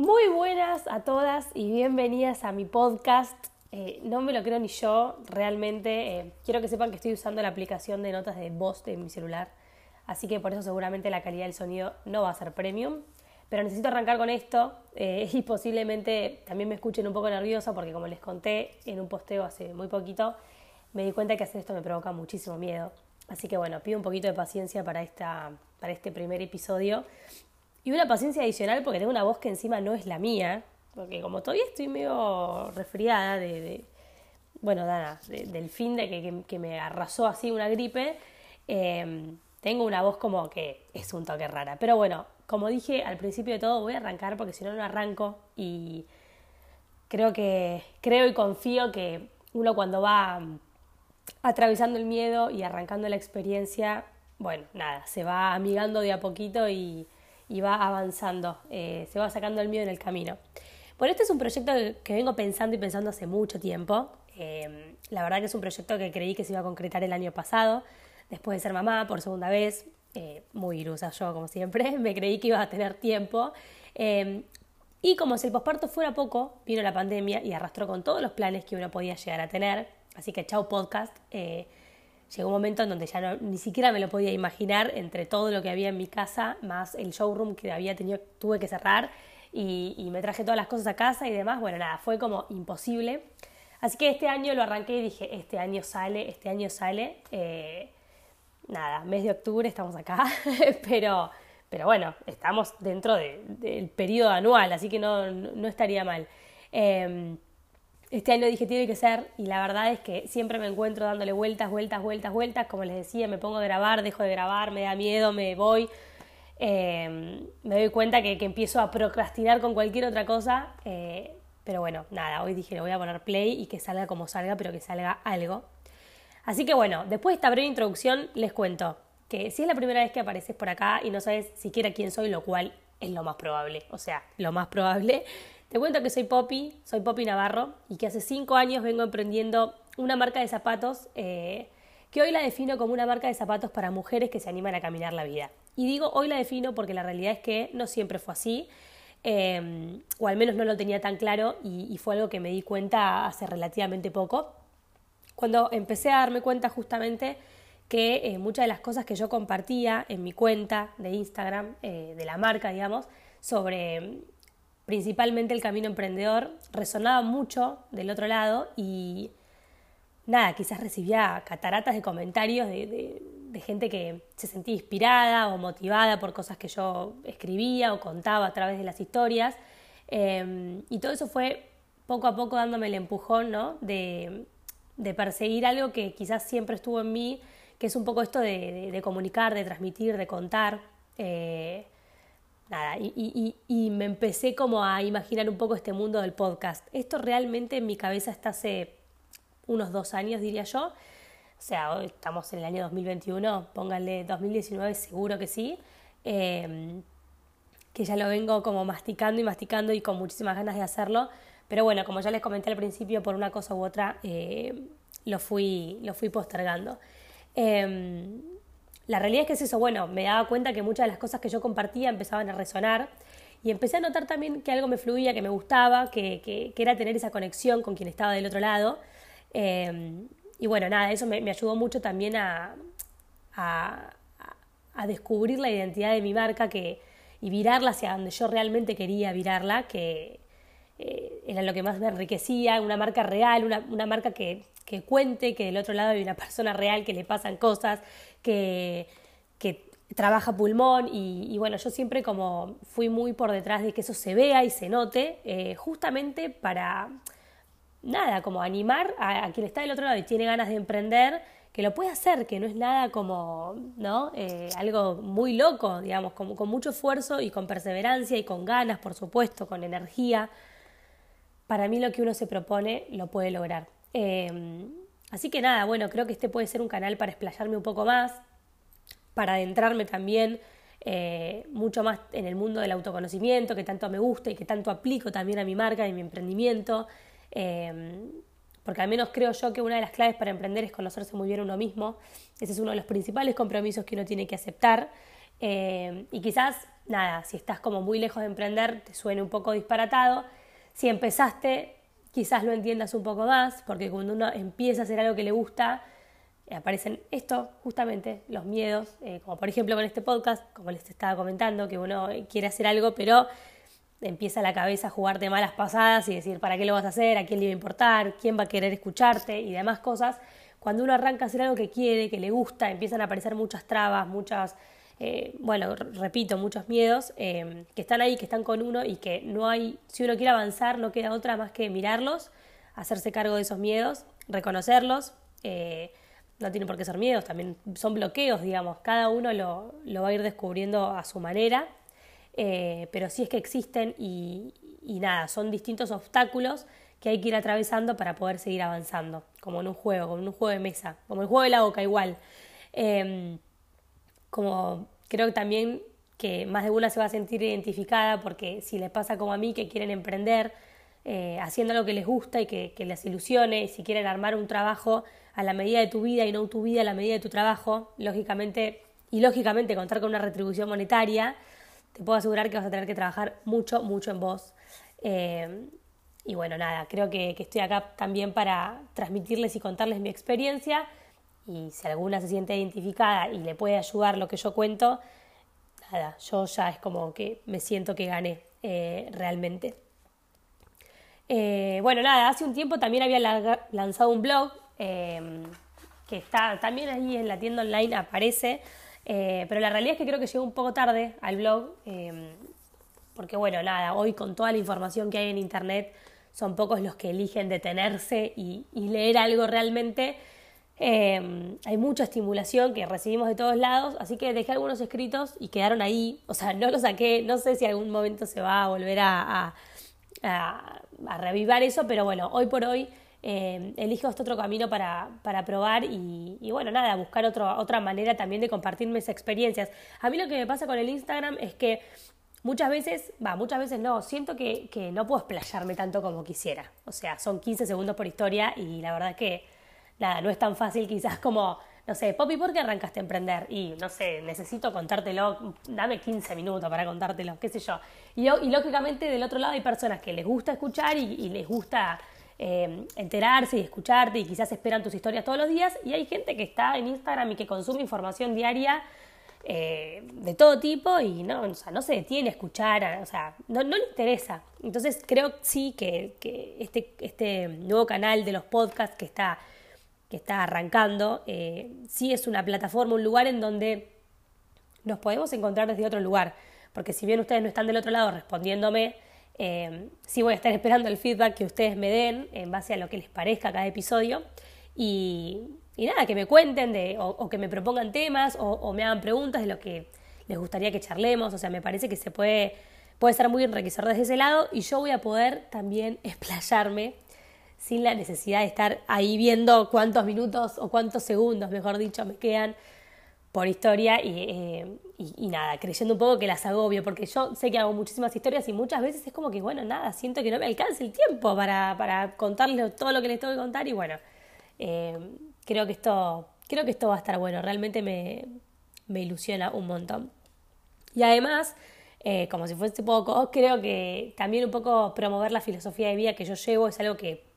Muy buenas a todas y bienvenidas a mi podcast. Eh, no me lo creo ni yo, realmente. Eh, quiero que sepan que estoy usando la aplicación de notas de voz de mi celular, así que por eso seguramente la calidad del sonido no va a ser premium. Pero necesito arrancar con esto eh, y posiblemente también me escuchen un poco nerviosa porque como les conté en un posteo hace muy poquito, me di cuenta que hacer esto me provoca muchísimo miedo. Así que bueno, pido un poquito de paciencia para, esta, para este primer episodio y una paciencia adicional porque tengo una voz que encima no es la mía, porque como todavía estoy medio resfriada de, bueno, nada, del fin de que, me arrasó así una gripe, em, tengo una voz como que es un toque rara. Pero bueno, como dije al principio de todo, voy a arrancar porque si no, no arranco y creo que, creo y confío que uno cuando va atravesando el miedo y arrancando la experiencia, bueno, nada, se va amigando de a poquito y y va avanzando, eh, se va sacando el miedo en el camino. Bueno, este es un proyecto que vengo pensando y pensando hace mucho tiempo. Eh, la verdad que es un proyecto que creí que se iba a concretar el año pasado, después de ser mamá por segunda vez, eh, muy ilusa yo como siempre, me creí que iba a tener tiempo. y como si el posparto fuera poco, vino la pandemia y arrastró con todos los planes que uno podía llegar a tener. Así que chao podcast llegó un momento en donde ya ni siquiera me lo podía imaginar entre todo lo que había en mi casa, más el showroom que había tenido, tuve que cerrar y, me traje todas las cosas a casa y demás. Bueno, nada, fue como imposible. Así que este año lo arranqué y dije, este año sale, este año sale. Eh, nada, mes de octubre estamos acá, pero, pero bueno, estamos dentro del periodo anual, así que no, no estaría mal. Em, este año dije tiene que ser y la verdad es que siempre me encuentro dándole vueltas, vueltas, vueltas, vueltas. Como les decía, me pongo a grabar, dejo de grabar, me da miedo, me voy. Em, me doy cuenta que, empiezo a procrastinar con cualquier otra cosa. Eh, pero bueno, nada, hoy dije le voy a poner play y que salga como salga, pero que salga algo. Así que bueno, después de esta breve introducción les cuento que si es la primera vez que apareces por acá y no sabes siquiera quién soy, lo cual es lo más probable, o sea, lo más probable, te cuento que soy Poppy, soy Poppy Navarro y que hace cinco años vengo emprendiendo una marca de zapatos eh, que hoy la defino como una marca de zapatos para mujeres que se animan a caminar la vida. Y digo hoy la defino porque la realidad es que no siempre fue así, eh, o al menos no lo tenía tan claro y, fue algo que me di cuenta hace relativamente poco, cuando empecé a darme cuenta justamente que eh, muchas de las cosas que yo compartía en mi cuenta de Instagram, de la marca, digamos, sobre principalmente el camino emprendedor, resonaba mucho del otro lado y nada, quizás recibía cataratas de comentarios de, gente que se sentía inspirada o motivada por cosas que yo escribía o contaba a través de las historias. Em, y todo eso fue poco a poco dándome el empujón ¿no? de, perseguir algo que quizás siempre estuvo en mí, que es un poco esto de, comunicar, de transmitir, de contar. Eh, nada, y, y, me empecé como a imaginar un poco este mundo del podcast. Esto realmente en mi cabeza está hace unos dos años, diría yo. O sea, hoy estamos en el año 2021, pónganle 2019, seguro que sí. Em, que ya lo vengo como masticando y masticando y con muchísimas ganas de hacerlo. Pero bueno, como ya les comenté al principio, por una cosa u otra, eh, lo, fui, lo fui postergando. Em, la realidad es que es eso, bueno, me daba cuenta que muchas de las cosas que yo compartía empezaban a resonar y empecé a notar también que algo me fluía, que me gustaba, que, que, era tener esa conexión con quien estaba del otro lado. Em, y bueno, nada, eso me, ayudó mucho también a, a, descubrir la identidad de mi marca que, y virarla hacia donde yo realmente quería virarla, que eh, era lo que más me enriquecía, una marca real, una, una marca que, que cuente que del otro lado hay una persona real que le pasan cosas, que, que trabaja pulmón y, bueno, yo siempre como fui muy por detrás de que eso se vea y se note, eh, justamente para, nada, como animar a, quien está del otro lado y tiene ganas de emprender, que lo puede hacer, que no es nada como, ¿no? Eh, algo muy loco, digamos, con, con mucho esfuerzo y con perseverancia y con ganas, por supuesto, con energía. Para mí lo que uno se propone lo puede lograr. Eh, así que nada, bueno, creo que este puede ser un canal para explayarme un poco más, para adentrarme también eh, mucho más en el mundo del autoconocimiento, que tanto me gusta y que tanto aplico también a mi marca y mi emprendimiento. Em, porque al menos creo yo que una de las claves para emprender es conocerse muy bien uno mismo. Ese es uno de los principales compromisos que uno tiene que aceptar. Em, y quizás, nada, si estás como muy lejos de emprender, te suene un poco disparatado. Si empezaste, quizás lo entiendas un poco más, porque cuando uno empieza a hacer algo que le gusta, eh, aparecen esto, justamente, los miedos, eh, como por ejemplo con este podcast, como les estaba comentando, que uno quiere hacer algo, pero empieza la cabeza a jugarte malas pasadas y decir, ¿para qué lo vas a hacer? ¿A quién le va a importar? ¿Quién va a querer escucharte? Y demás cosas. Cuando uno arranca a hacer algo que quiere, que le gusta, empiezan a aparecer muchas trabas, muchas, eh, bueno, repito, muchos miedos eh, que están ahí, que están con uno y que no hay, si uno quiere avanzar, no queda otra más que mirarlos, hacerse cargo de esos miedos, reconocerlos. Eh, no tienen por qué ser miedos, también son bloqueos, digamos, cada uno lo, lo va a ir descubriendo a su manera pero sí es que existen y, nada, son distintos obstáculos que hay que ir atravesando para poder seguir avanzando, como en un juego, como en un juego de mesa, como el juego de la boca igual. Em, como creo que también que más de una se va a sentir identificada porque si les pasa como a mí que quieren emprender eh, haciendo lo que les gusta y que, que, les ilusione y si quieren armar un trabajo a la medida de tu vida y no tu vida a la medida de tu trabajo, lógicamente y lógicamente contar con una retribución monetaria, te puedo asegurar que vas a tener que trabajar mucho, mucho en vos. Eh, y bueno, nada, creo que, estoy acá también para transmitirles y contarles mi experiencia y si alguna se siente identificada y le puede ayudar lo que yo cuento, nada, yo ya es como que me siento que gané eh, realmente. Eh, bueno, nada, hace un tiempo también había lanzado un blog que está también ahí en la tienda online, aparece, eh, pero la realidad es que creo que llegó un poco tarde al blog, em, porque bueno, nada, hoy con toda la información que hay en Internet, son pocos los que eligen detenerse y, leer algo realmente. Em, hay mucha estimulación que recibimos de todos lados, así que dejé algunos escritos y quedaron ahí. O sea, no los saqué, no sé si algún momento se va a volver a, a reavivar eso, pero bueno, hoy por hoy eh, elijo este otro camino para, para probar y, bueno, nada, buscar otra manera también de compartir mis experiencias. A mí lo que me pasa con el Instagram es que muchas veces, va, muchas veces no, siento que, que no puedo explayarme tanto como quisiera. O sea, son 15 segundos por historia y la verdad que, nada, no es tan fácil quizás como no sé, Poppy, ¿por qué arrancaste a emprender? Y no sé, necesito contártelo, dame 15 minutos para contártelo, qué sé yo. Y, lógicamente del otro lado hay personas que les gusta escuchar y, les gusta eh, enterarse y escucharte y quizás esperan tus historias todos los días y hay gente que está en Instagram y que consume información diaria eh, de todo tipo y no, se detiene a escuchar, o sea, no, no le interesa. Entonces creo sí que, que, este, este nuevo canal de los podcasts que está, que está arrancando, eh, sí es una plataforma, un lugar en donde nos podemos encontrar desde otro lugar. Porque si bien ustedes no están del otro lado respondiéndome, eh, sí voy a estar esperando el feedback que ustedes me den en base a lo que les parezca cada episodio. Y, nada, que me cuenten o, que me propongan temas o, me hagan preguntas de lo que les gustaría que charlemos. O sea, me parece que se puede, puede ser muy enriquecedor desde ese lado y yo voy a poder también explayarme sin la necesidad de estar ahí viendo cuántos minutos o cuántos segundos, mejor dicho, me quedan por historia eh, y, nada, creyendo un poco que las agobio, porque yo sé que hago muchísimas historias y muchas veces es como que, bueno, nada, siento que no me alcanza el tiempo para, para contarles todo lo que les tengo que contar y bueno, eh, creo, que esto, creo que esto va a estar bueno, realmente me, me ilusiona un montón. Y además, eh, como si fuese poco, creo que también un poco promover la filosofía de vida que yo llevo es algo que,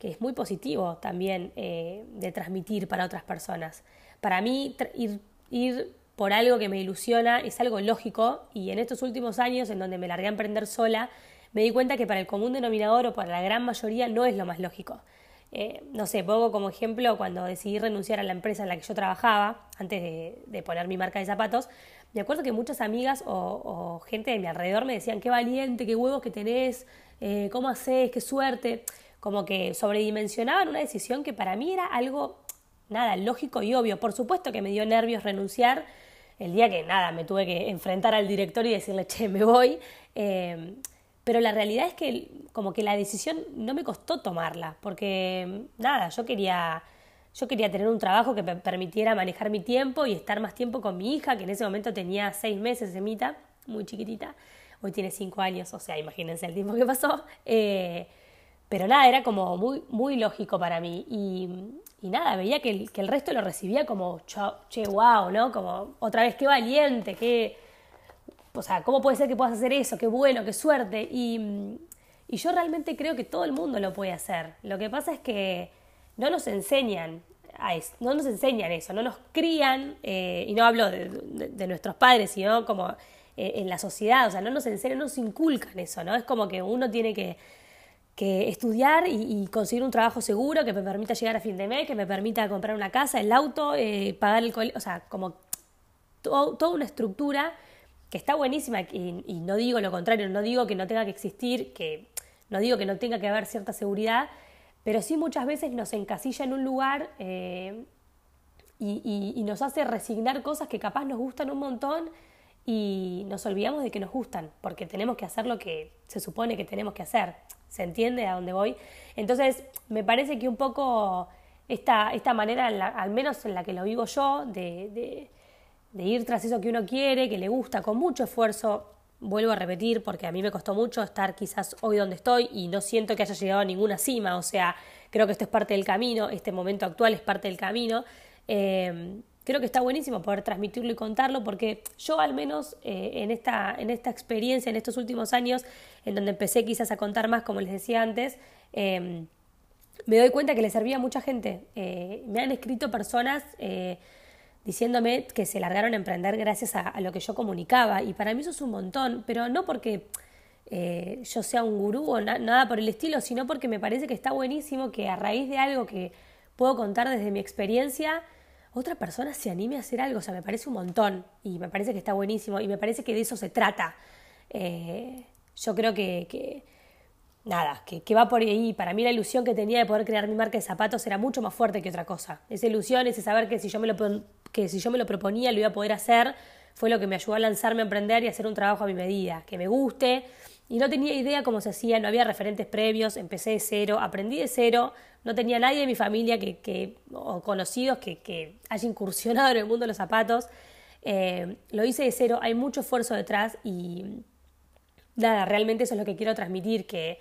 que es muy positivo también de transmitir para otras personas. Para mí, ir, ir por algo que me ilusiona es algo lógico y en estos últimos años, en donde me largué a emprender sola, me di cuenta que para el común denominador o para la gran mayoría no es lo más lógico. Eh, no sé, pongo como ejemplo cuando decidí renunciar a la empresa en la que yo trabajaba, antes de, poner mi marca de zapatos, me acuerdo que muchas amigas o, gente de mi alrededor me decían, qué valiente, qué huevos que tenés, eh, cómo haces, qué suerte como que sobredimensionaban una decisión que para mí era algo, nada, lógico y obvio. Por supuesto que me dio nervios renunciar el día que, nada, me tuve que enfrentar al director y decirle, che, me voy. Eh, pero la realidad es que como que la decisión no me costó tomarla, porque, nada, yo quería... Yo quería tener un trabajo que me permitiera manejar mi tiempo y estar más tiempo con mi hija, que en ese momento tenía seis meses, semita, muy chiquitita. Hoy tiene cinco años, o sea, imagínense el tiempo que pasó. Eh, pero nada, era como muy, muy lógico para mí. Y, nada, veía que el, que el, resto lo recibía como, che, wow, ¿no? Como, otra vez, qué valiente, qué... O sea, ¿cómo puede ser que puedas hacer eso? Qué bueno, qué suerte. Y, y yo realmente creo que todo el mundo lo puede hacer. Lo que pasa es que no nos enseñan a eso, no nos enseñan eso, no nos crían, eh, y no hablo de, de, nuestros padres, sino como eh, en la sociedad, o sea, no nos enseñan, no nos inculcan eso, ¿no? Es como que uno tiene que que estudiar y, conseguir un trabajo seguro que me permita llegar a fin de mes, que me permita comprar una casa, el auto, eh, pagar el colegio, o sea, como toda una estructura que está buenísima y, no digo lo contrario, no digo que no tenga que existir, que no digo que no tenga que haber cierta seguridad, pero sí muchas veces nos encasilla en un lugar eh, y, y nos hace resignar cosas que capaz nos gustan un montón y nos olvidamos de que nos gustan, porque tenemos que hacer lo que se supone que tenemos que hacer. ¿Se entiende a dónde voy? Entonces, me parece que un poco esta, esta manera, al menos en la que lo vivo yo, de, de, ir tras eso que uno quiere, que le gusta, con mucho esfuerzo, vuelvo a repetir, porque a mí me costó mucho estar quizás hoy donde estoy y no siento que haya llegado a ninguna cima, o sea, creo que esto es parte del camino, este momento actual es parte del camino. Eh, creo que está buenísimo poder transmitirlo y contarlo porque yo al menos eh, en, esta, en esta experiencia, en estos últimos años, en donde empecé quizás a contar más, como les decía antes, em, me doy cuenta que le servía a mucha gente. Eh, me han escrito personas eh, diciéndome que se largaron a emprender gracias a, lo que yo comunicaba y para mí eso es un montón, pero no porque... yo sea un gurú o nada por el estilo, sino porque me parece que está buenísimo que a raíz de algo que puedo contar desde mi experiencia, otra persona se anime a hacer algo. O sea, me parece un montón y me parece que está buenísimo y me parece que de eso se trata. Eh, yo creo que, nada, que, va por ahí. Para mí la ilusión que tenía de poder crear mi marca de zapatos era mucho más fuerte que otra cosa. Esa ilusión, ese saber que si yo me lo, que si yo me lo proponía lo iba a poder hacer, fue lo que me ayudó a lanzarme a emprender y hacer un trabajo a mi medida, que me guste. Y no tenía idea cómo se hacía, no había referentes previos, empecé de cero, aprendí de cero, no tenía nadie de mi familia que, que o conocidos que, que, haya incursionado en el mundo de los zapatos. Eh, lo hice de cero, hay mucho esfuerzo detrás y nada, realmente eso es lo que quiero transmitir, que,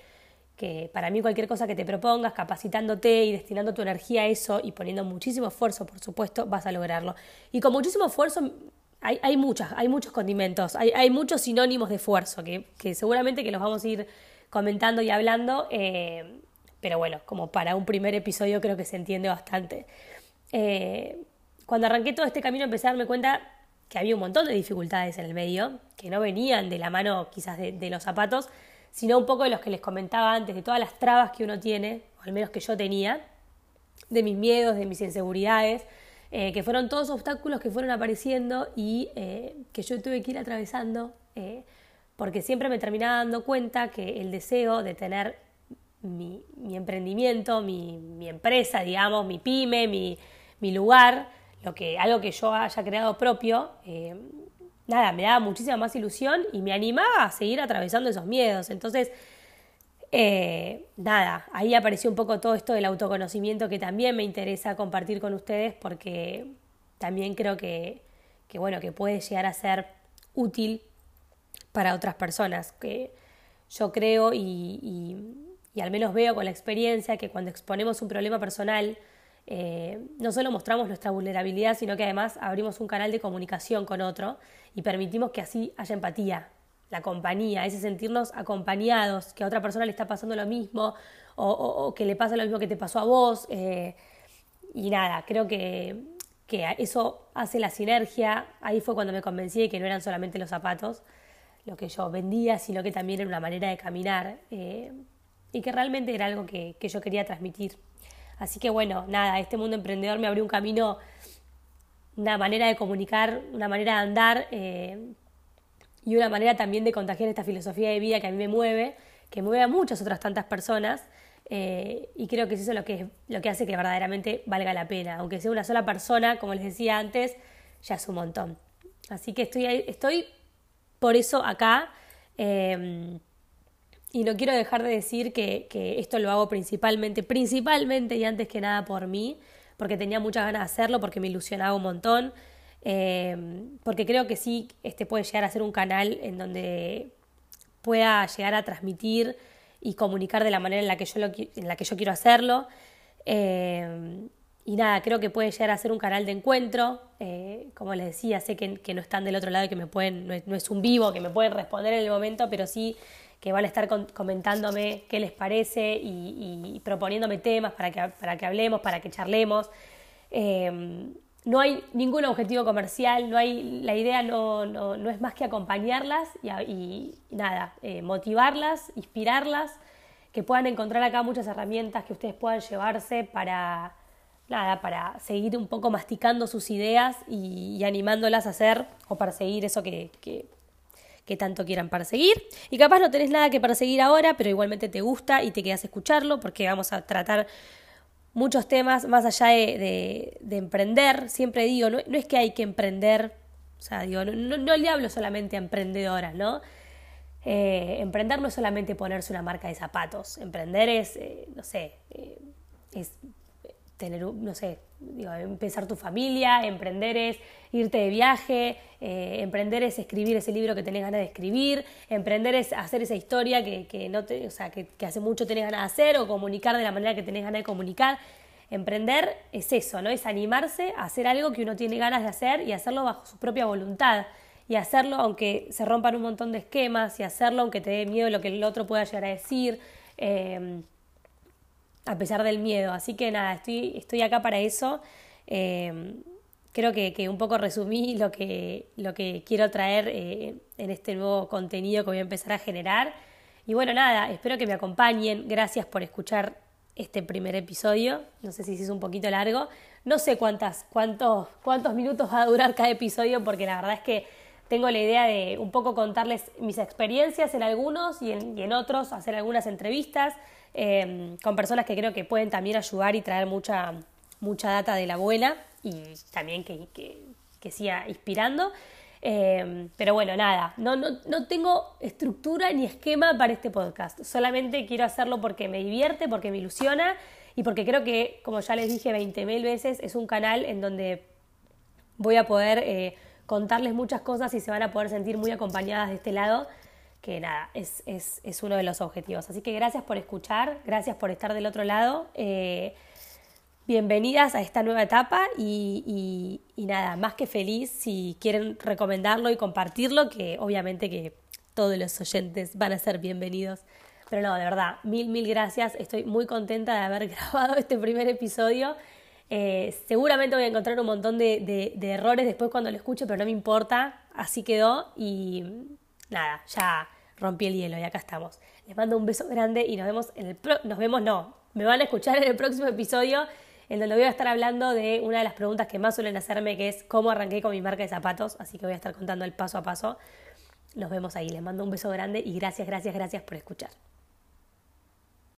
que para mí cualquier cosa que te propongas, capacitándote y destinando tu energía a eso y poniendo muchísimo esfuerzo, por supuesto, vas a lograrlo. Y con muchísimo esfuerzo hay, hay muchas, hay muchos condimentos, hay, hay muchos sinónimos de esfuerzo que, que, seguramente que los vamos a ir comentando y hablando. Eh, pero bueno, como para un primer episodio creo que se entiende bastante. Eh, cuando arranqué todo este camino empecé a darme cuenta que había un montón de dificultades en el medio, que no venían de la mano quizás de, los zapatos, sino un poco de los que les comentaba antes, de todas las trabas que uno tiene, o al menos que yo tenía, de mis miedos, de mis inseguridades, eh, que fueron todos obstáculos que fueron apareciendo y eh, que yo tuve que ir atravesando, porque siempre me terminaba dando cuenta que el deseo de tener mi, emprendimiento, mi, empresa, digamos, mi pyme, mi, lugar, lo que, algo que yo haya creado propio, eh, nada, me daba muchísima más ilusión y me animaba a seguir atravesando esos miedos. Entonces, eh, nada, ahí apareció un poco todo esto del autoconocimiento que también me interesa compartir con ustedes porque también creo que, bueno, que puede llegar a ser útil para otras personas. Que yo creo y al menos veo con la experiencia que cuando exponemos un problema personal, eh, no solo mostramos nuestra vulnerabilidad, sino que además abrimos un canal de comunicación con otro y permitimos que así haya empatía, la compañía, ese sentirnos acompañados, que a otra persona le está pasando lo mismo o, que le pasa lo mismo que te pasó a vos. Eh, y nada, creo que, que, eso hace la sinergia. Ahí fue cuando me convencí de que no eran solamente los zapatos lo que yo vendía, sino que también era una manera de caminar. Eh, y que realmente era algo que, yo quería transmitir. Así que bueno, nada, este mundo emprendedor me abrió un camino, una manera de comunicar, una manera de andar eh, y una manera también de contagiar esta filosofía de vida que a mí me mueve, que mueve a muchas otras tantas personas. Eh, y creo que es eso lo que, lo que hace que verdaderamente valga la pena. Aunque sea una sola persona, como les decía antes, ya es un montón. Así que estoy, estoy por eso acá. Em, y no quiero dejar de decir que, esto lo hago principalmente, principalmente y antes que nada por mí, porque tenía muchas ganas de hacerlo, porque me ilusionaba un montón, em, porque creo que sí, este puede llegar a ser un canal en donde pueda llegar a transmitir y comunicar de la manera en la que yo, lo, en la que yo quiero hacerlo. Em, y nada, creo que puede llegar a ser un canal de encuentro. Eh, como les decía, sé que, no están del otro lado y que me pueden, no es, un vivo, que me pueden responder en el momento, pero sí que van a estar comentándome qué les parece y, proponiéndome temas para que, para que hablemos, para que charlemos. Em, no hay ningún objetivo comercial, no hay, la idea no, no, no es más que acompañarlas y, nada, eh, motivarlas, inspirarlas, que puedan encontrar acá muchas herramientas que ustedes puedan llevarse para, nada, para seguir un poco masticando sus ideas y, animándolas a hacer o perseguir eso que, que, tanto quieran perseguir. Y capaz no tenés nada que perseguir ahora, pero igualmente te gusta y te quedas a escucharlo porque vamos a tratar muchos temas más allá de, de, emprender. Siempre digo, no, es que hay que emprender, o sea, digo, no, no, le hablo solamente a emprendedoras, ¿no? Eh, emprender no es solamente ponerse una marca de zapatos, emprender es, eh, no sé, eh, es tener, no sé, digo, empezar tu familia, emprender es irte de viaje, eh, emprender es escribir ese libro que tenés ganas de escribir, emprender es hacer esa historia que, que no te, o sea, que, hace mucho tenés ganas de hacer o comunicar de la manera que tenés ganas de comunicar. Emprender es eso, ¿no? Es animarse a hacer algo que uno tiene ganas de hacer y hacerlo bajo su propia voluntad. Y hacerlo aunque se rompan un montón de esquemas y hacerlo aunque te dé miedo lo que el otro pueda llegar a decir. Eh, a pesar del miedo. Así que nada, estoy, estoy acá para eso. Eh, creo que, que, un poco resumí lo que, lo que quiero traer eh, en este nuevo contenido que voy a empezar a generar. Y bueno, nada, espero que me acompañen. Gracias por escuchar este primer episodio. No sé si es un poquito largo. No sé cuántas, cuántos, cuántos minutos va a durar cada episodio porque la verdad es que tengo la idea de un poco contarles mis experiencias en algunos y en, y en otros, hacer algunas entrevistas. Em, con personas que creo que pueden también ayudar y traer mucha, mucha data de la abuela y también que, que, siga inspirando. Em, pero bueno, nada, no, no, no, tengo estructura ni esquema para este podcast. Solamente quiero hacerlo porque me divierte, porque me ilusiona y porque creo que, como ya les dije 20.000 veces, es un canal en donde voy a poder eh, contarles muchas cosas y se van a poder sentir muy acompañadas de este lado que nada, es, es, es, uno de los objetivos. Así que gracias por escuchar, gracias por estar del otro lado. Eh, bienvenidas a esta nueva etapa y, y, nada, más que feliz si quieren recomendarlo y compartirlo, que obviamente que todos los oyentes van a ser bienvenidos. Pero no, de verdad, mil, mil gracias. Estoy muy contenta de haber grabado este primer episodio. Eh, seguramente voy a encontrar un montón de, de, de errores después cuando lo escuche, pero no me importa. Así quedó y nada, ya rompí el hielo y acá estamos. Les mando un beso grande y nos vemos en el nos vemos no, me van a escuchar en el próximo episodio en donde voy a estar hablando de una de las preguntas que más suelen hacerme que es cómo arranqué con mi marca de zapatos, así que voy a estar contando el paso a paso. Nos vemos ahí, les mando un beso grande y gracias, gracias, gracias por escuchar.